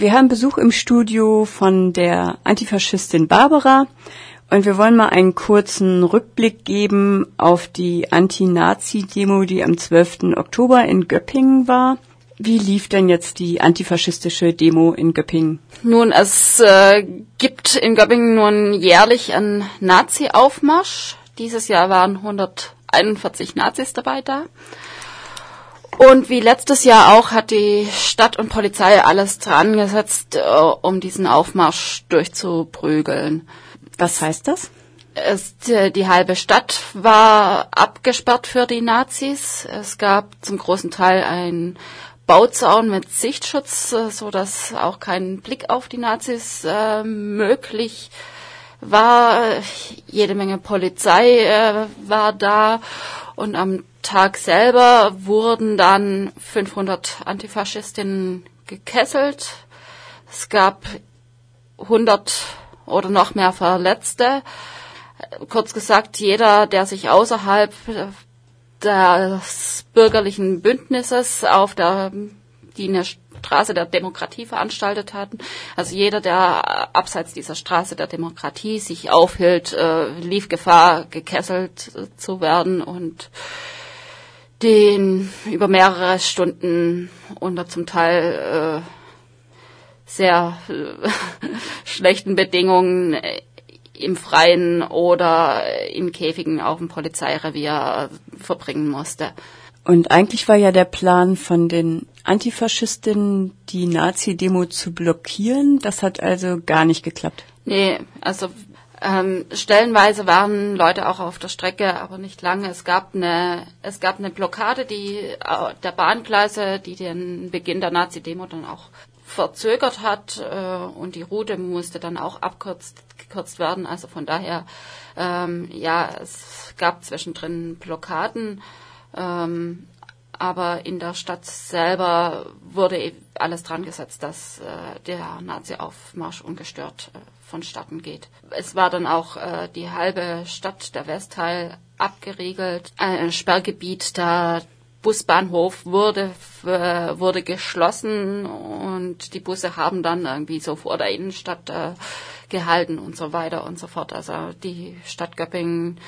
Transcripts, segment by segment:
Wir haben Besuch im Studio von der Antifaschistin Barbara und wir wollen mal einen kurzen Rückblick geben auf die Anti-Nazi-Demo, die am 12. Oktober in Göppingen war. Wie lief denn jetzt die antifaschistische Demo in Göppingen? Nun, es äh, gibt in Göppingen nun jährlich einen Nazi-Aufmarsch. Dieses Jahr waren 141 Nazis dabei da. Und wie letztes Jahr auch hat die Stadt und Polizei alles dran gesetzt, äh, um diesen Aufmarsch durchzuprügeln. Was heißt das? Es, die, die halbe Stadt war abgesperrt für die Nazis. Es gab zum großen Teil einen Bauzaun mit Sichtschutz, äh, so dass auch kein Blick auf die Nazis äh, möglich war. Jede Menge Polizei äh, war da und am Tag selber wurden dann 500 Antifaschistinnen gekesselt. Es gab 100 oder noch mehr Verletzte. Kurz gesagt, jeder, der sich außerhalb des bürgerlichen Bündnisses auf der, die eine Straße der Demokratie veranstaltet hatten. Also jeder, der abseits dieser Straße der Demokratie sich aufhielt, äh, lief Gefahr, gekesselt zu werden und den über mehrere Stunden unter zum Teil äh, sehr äh, schlechten Bedingungen im Freien oder in Käfigen auf dem Polizeirevier verbringen musste. Und eigentlich war ja der Plan von den Antifaschistinnen, die Nazi-Demo zu blockieren. Das hat also gar nicht geklappt. Nee, also ähm, stellenweise waren Leute auch auf der Strecke, aber nicht lange. Es gab eine, es gab eine Blockade die, äh, der Bahngleise, die den Beginn der Nazi-Demo dann auch verzögert hat äh, und die Route musste dann auch abkürzt gekürzt werden. Also von daher, ähm, ja, es gab zwischendrin Blockaden, ähm, aber in der Stadt selber wurde alles dran gesetzt, dass äh, der Nazi-Aufmarsch ungestört äh, vonstatten geht. Es war dann auch äh, die halbe Stadt, der Westteil, abgeriegelt. Ein Sperrgebiet, der Busbahnhof wurde, wurde geschlossen und die Busse haben dann irgendwie so vor der Innenstadt äh, gehalten und so weiter und so fort. Also die Stadt Göppingen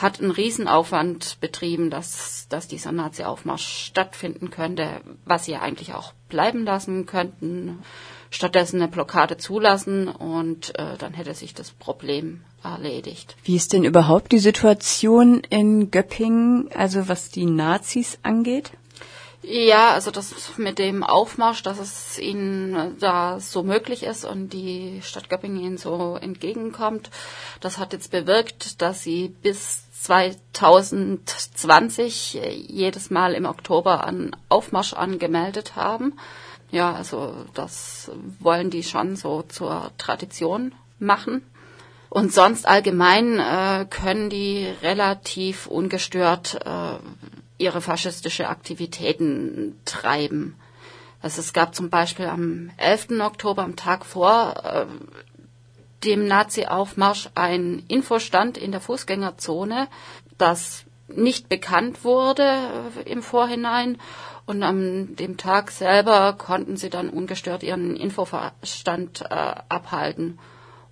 hat einen Riesenaufwand betrieben, dass, dass dieser Nazi-Aufmarsch stattfinden könnte, was sie eigentlich auch bleiben lassen könnten stattdessen eine Blockade zulassen und äh, dann hätte sich das Problem erledigt. Wie ist denn überhaupt die Situation in Göppingen, also was die Nazis angeht? Ja, also das mit dem Aufmarsch, dass es ihnen da so möglich ist und die Stadt Göppingen ihnen so entgegenkommt, das hat jetzt bewirkt, dass sie bis 2020 jedes Mal im Oktober einen Aufmarsch angemeldet haben. Ja, also das wollen die schon so zur Tradition machen. Und sonst allgemein äh, können die relativ ungestört äh, ihre faschistische Aktivitäten treiben. Also es gab zum Beispiel am 11. Oktober, am Tag vor äh, dem Nazi-Aufmarsch, ein Infostand in der Fußgängerzone, das nicht bekannt wurde äh, im Vorhinein und an dem Tag selber konnten sie dann ungestört ihren Infoverstand äh, abhalten,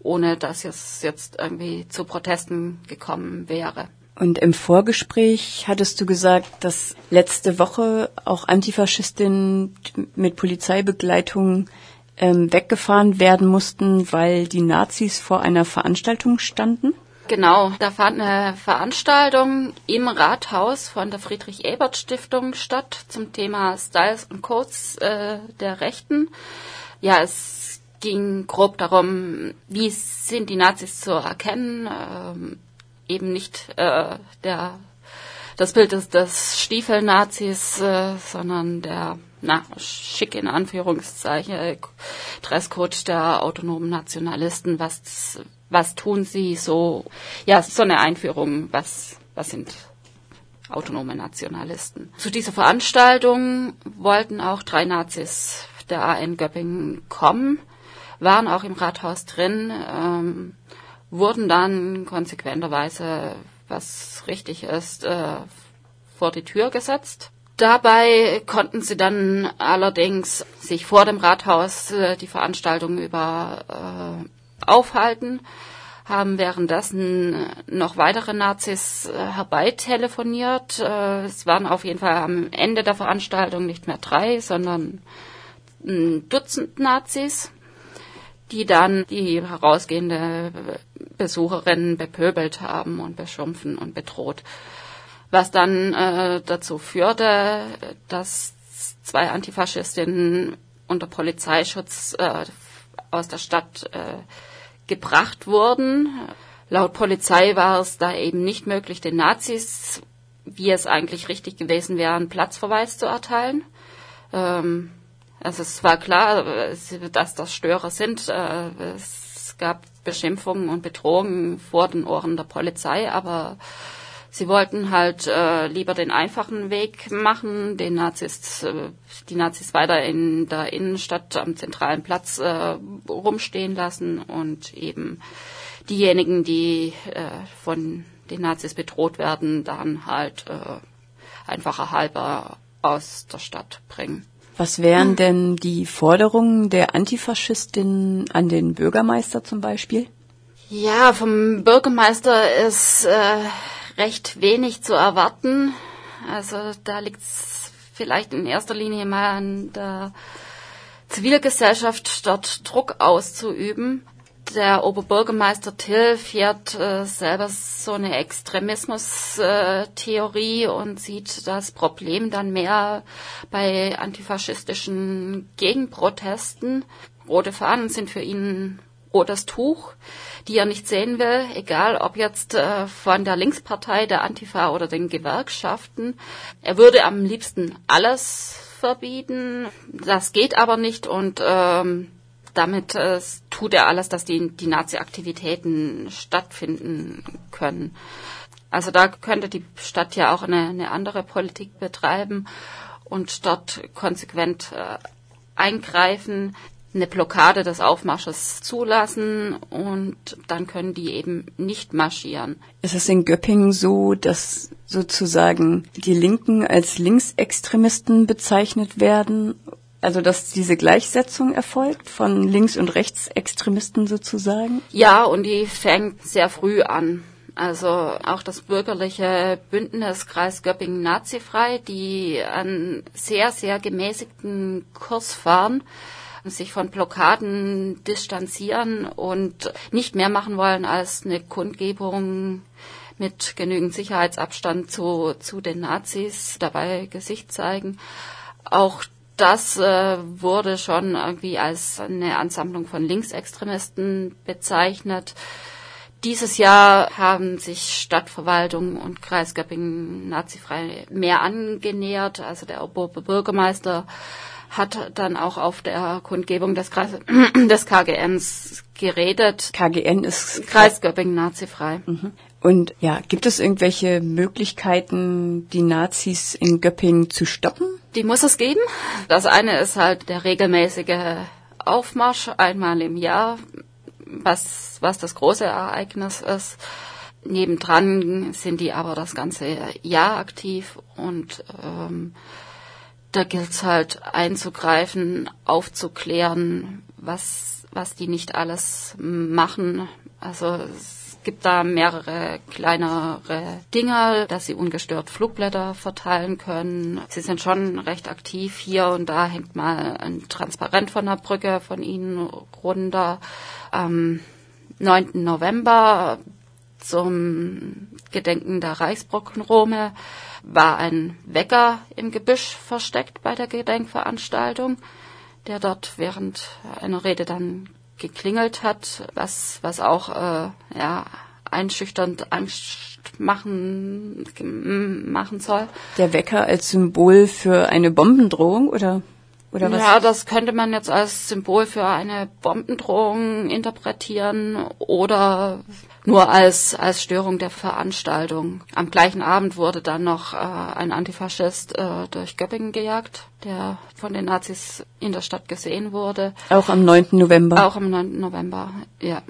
ohne dass es jetzt irgendwie zu Protesten gekommen wäre. Und im Vorgespräch hattest du gesagt, dass letzte Woche auch Antifaschistinnen mit Polizeibegleitung ähm, weggefahren werden mussten, weil die Nazis vor einer Veranstaltung standen? Genau, da fand eine Veranstaltung im Rathaus von der Friedrich-Ebert-Stiftung statt zum Thema Styles und Codes äh, der Rechten. Ja, es ging grob darum, wie sind die Nazis zu erkennen, ähm, eben nicht äh, der das Bild des, des Stiefelnazis, äh, sondern der na, schick in Anführungszeichen Dresscode der autonomen Nationalisten, was was tun sie? So, ja, so eine Einführung, was, was sind autonome Nationalisten. Zu dieser Veranstaltung wollten auch drei Nazis der AN Göppingen kommen, waren auch im Rathaus drin, ähm, wurden dann konsequenterweise, was richtig ist, äh, vor die Tür gesetzt. Dabei konnten sie dann allerdings sich vor dem Rathaus äh, die Veranstaltung über äh, aufhalten, haben währenddessen noch weitere Nazis äh, herbeitelefoniert. Äh, es waren auf jeden Fall am Ende der Veranstaltung nicht mehr drei, sondern ein Dutzend Nazis, die dann die herausgehende Besucherin bepöbelt haben und beschimpfen und bedroht was dann äh, dazu führte, dass zwei Antifaschistinnen unter Polizeischutz äh, aus der Stadt äh, gebracht wurden. Laut Polizei war es da eben nicht möglich, den Nazis, wie es eigentlich richtig gewesen wäre, einen Platzverweis zu erteilen. Ähm, also es war klar, dass das Störer sind. Äh, es gab Beschimpfungen und Bedrohungen vor den Ohren der Polizei, aber Sie wollten halt äh, lieber den einfachen Weg machen, den Nazis, äh, die Nazis weiter in der Innenstadt am zentralen Platz äh, rumstehen lassen und eben diejenigen, die äh, von den Nazis bedroht werden, dann halt äh, einfacher halber aus der Stadt bringen. Was wären denn die Forderungen der Antifaschistin an den Bürgermeister zum Beispiel? Ja, vom Bürgermeister ist äh, recht wenig zu erwarten. Also da liegt es vielleicht in erster Linie mal an der Zivilgesellschaft, dort Druck auszuüben. Der Oberbürgermeister Till fährt äh, selber so eine Extremismus-Theorie äh, und sieht das Problem dann mehr bei antifaschistischen Gegenprotesten. Rote Fahnen sind für ihn rotes Tuch die er nicht sehen will, egal ob jetzt äh, von der Linkspartei, der Antifa oder den Gewerkschaften. Er würde am liebsten alles verbieten. Das geht aber nicht und ähm, damit äh, tut er alles, dass die, die Nazi-Aktivitäten stattfinden können. Also da könnte die Stadt ja auch eine, eine andere Politik betreiben und dort konsequent äh, eingreifen eine Blockade des Aufmarsches zulassen und dann können die eben nicht marschieren. Ist es in Göppingen so, dass sozusagen die Linken als Linksextremisten bezeichnet werden? Also dass diese Gleichsetzung erfolgt von Links- und Rechtsextremisten sozusagen? Ja, und die fängt sehr früh an. Also auch das bürgerliche Bündnis Kreis Göppingen Nazifrei, die einen sehr, sehr gemäßigten Kurs fahren, sich von Blockaden distanzieren und nicht mehr machen wollen als eine Kundgebung mit genügend Sicherheitsabstand zu, zu den Nazis dabei Gesicht zeigen. Auch das äh, wurde schon irgendwie als eine Ansammlung von Linksextremisten bezeichnet. Dieses Jahr haben sich Stadtverwaltung und Kreis Göppingen nazifrei mehr angenähert. Also der Bürgermeister hat dann auch auf der Kundgebung des, Kreis, des KGNs geredet. KGN ist Kreis Göppingen nazifrei. Mhm. Und ja, gibt es irgendwelche Möglichkeiten, die Nazis in Göppingen zu stoppen? Die muss es geben. Das eine ist halt der regelmäßige Aufmarsch einmal im Jahr, was, was das große Ereignis ist. Nebendran sind die aber das ganze Jahr aktiv und ähm, da gilt es halt einzugreifen, aufzuklären, was, was die nicht alles machen. Also es gibt da mehrere kleinere Dinger, dass sie ungestört Flugblätter verteilen können. Sie sind schon recht aktiv. Hier und da hängt mal ein Transparent von der Brücke von ihnen runter. Am 9. November zum Gedenken der Reichsbrückenrome war ein Wecker im Gebüsch versteckt bei der Gedenkveranstaltung, der dort während einer Rede dann geklingelt hat, was, was auch äh, ja, einschüchternd Angst machen, machen soll. Der Wecker als Symbol für eine Bombendrohung oder? Oder was? Ja, das könnte man jetzt als Symbol für eine Bombendrohung interpretieren oder nur als, als Störung der Veranstaltung. Am gleichen Abend wurde dann noch äh, ein Antifaschist äh, durch Göppingen gejagt, der von den Nazis in der Stadt gesehen wurde. Auch am 9. November? Auch am 9. November, ja.